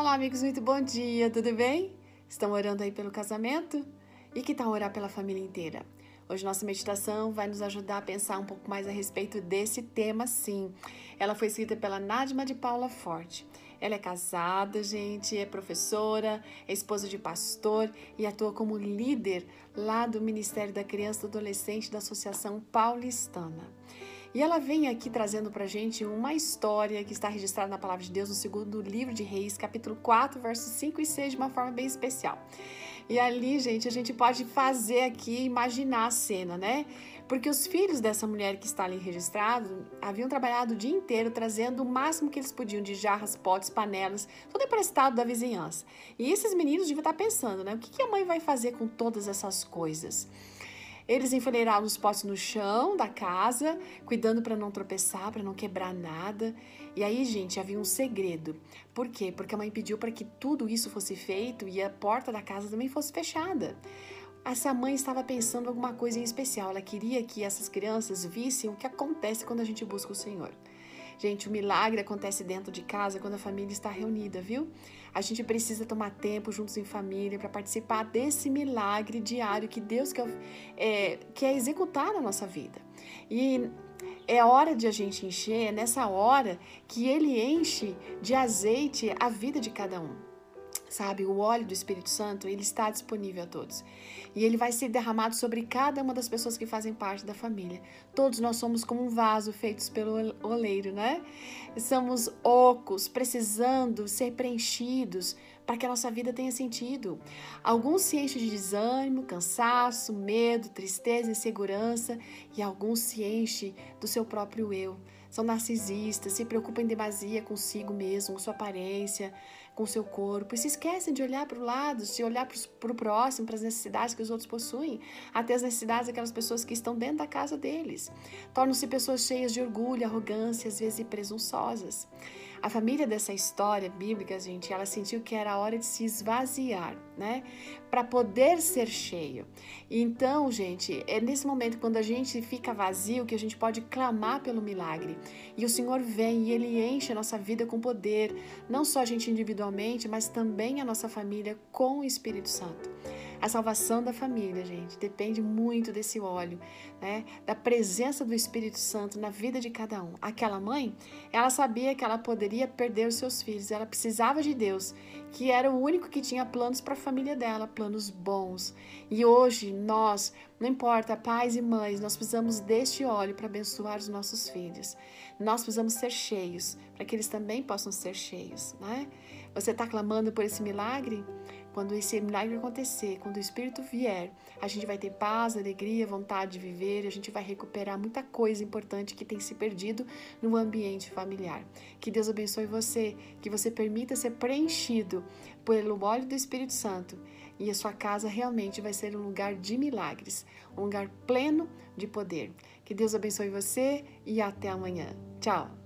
Olá, amigos, muito bom dia, tudo bem? Estão orando aí pelo casamento? E que tal orar pela família inteira? Hoje nossa meditação vai nos ajudar a pensar um pouco mais a respeito desse tema, sim. Ela foi escrita pela Nadma de Paula Forte. Ela é casada, gente, é professora, é esposa de pastor e atua como líder lá do Ministério da Criança e do Adolescente da Associação Paulistana. E ela vem aqui trazendo para gente uma história que está registrada na Palavra de Deus no segundo livro de Reis, capítulo 4, versos 5 e 6, de uma forma bem especial. E ali, gente, a gente pode fazer aqui, imaginar a cena, né? Porque os filhos dessa mulher que está ali registrado haviam trabalhado o dia inteiro trazendo o máximo que eles podiam de jarras, potes, panelas, tudo emprestado da vizinhança. E esses meninos deviam estar pensando, né? O que a mãe vai fazer com todas essas coisas? Eles enfileiraram os potes no chão da casa, cuidando para não tropeçar, para não quebrar nada. E aí, gente, havia um segredo. Por quê? Porque a mãe pediu para que tudo isso fosse feito e a porta da casa também fosse fechada. Essa mãe estava pensando alguma coisa em especial. Ela queria que essas crianças vissem o que acontece quando a gente busca o Senhor. Gente, o milagre acontece dentro de casa quando a família está reunida, viu? A gente precisa tomar tempo juntos em família para participar desse milagre diário que Deus quer, é, quer executar na nossa vida. E é hora de a gente encher, é nessa hora que Ele enche de azeite a vida de cada um. Sabe, o óleo do Espírito Santo, ele está disponível a todos. E ele vai ser derramado sobre cada uma das pessoas que fazem parte da família. Todos nós somos como um vaso feitos pelo oleiro, né? Somos ocos, precisando ser preenchidos para que a nossa vida tenha sentido. Alguns se enchem de desânimo, cansaço, medo, tristeza, insegurança, e alguns se enchem do seu próprio eu. São narcisistas, se preocupam em demasia consigo mesmo, com sua aparência, com seu corpo e se esquecem de olhar para o lado, de olhar para o próximo, para as necessidades que os outros possuem, até as necessidades daquelas pessoas que estão dentro da casa deles. Tornam-se pessoas cheias de orgulho, arrogância, às vezes presunçosas. A família dessa história bíblica, gente, ela sentiu que era hora de se esvaziar, né? Para poder ser cheio. Então, gente, é nesse momento quando a gente fica vazio que a gente pode clamar pelo milagre. E o Senhor vem e ele enche a nossa vida com poder, não só a gente individualmente, mas também a nossa família com o Espírito Santo. A salvação da família, gente, depende muito desse óleo, né? Da presença do Espírito Santo na vida de cada um. Aquela mãe, ela sabia que ela poderia perder os seus filhos, ela precisava de Deus, que era o único que tinha planos para a família dela, planos bons. E hoje nós, não importa, pais e mães, nós precisamos deste óleo para abençoar os nossos filhos. Nós precisamos ser cheios, para que eles também possam ser cheios, né? Você está clamando por esse milagre? Quando esse milagre acontecer, quando o Espírito vier, a gente vai ter paz, alegria, vontade de viver, a gente vai recuperar muita coisa importante que tem se perdido no ambiente familiar. Que Deus abençoe você, que você permita ser preenchido pelo óleo do Espírito Santo e a sua casa realmente vai ser um lugar de milagres, um lugar pleno de poder. Que Deus abençoe você e até amanhã. Tchau!